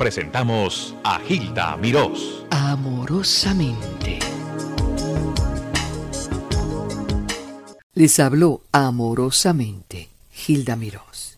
presentamos a Gilda Mirós. Amorosamente. Les habló amorosamente Gilda Mirós.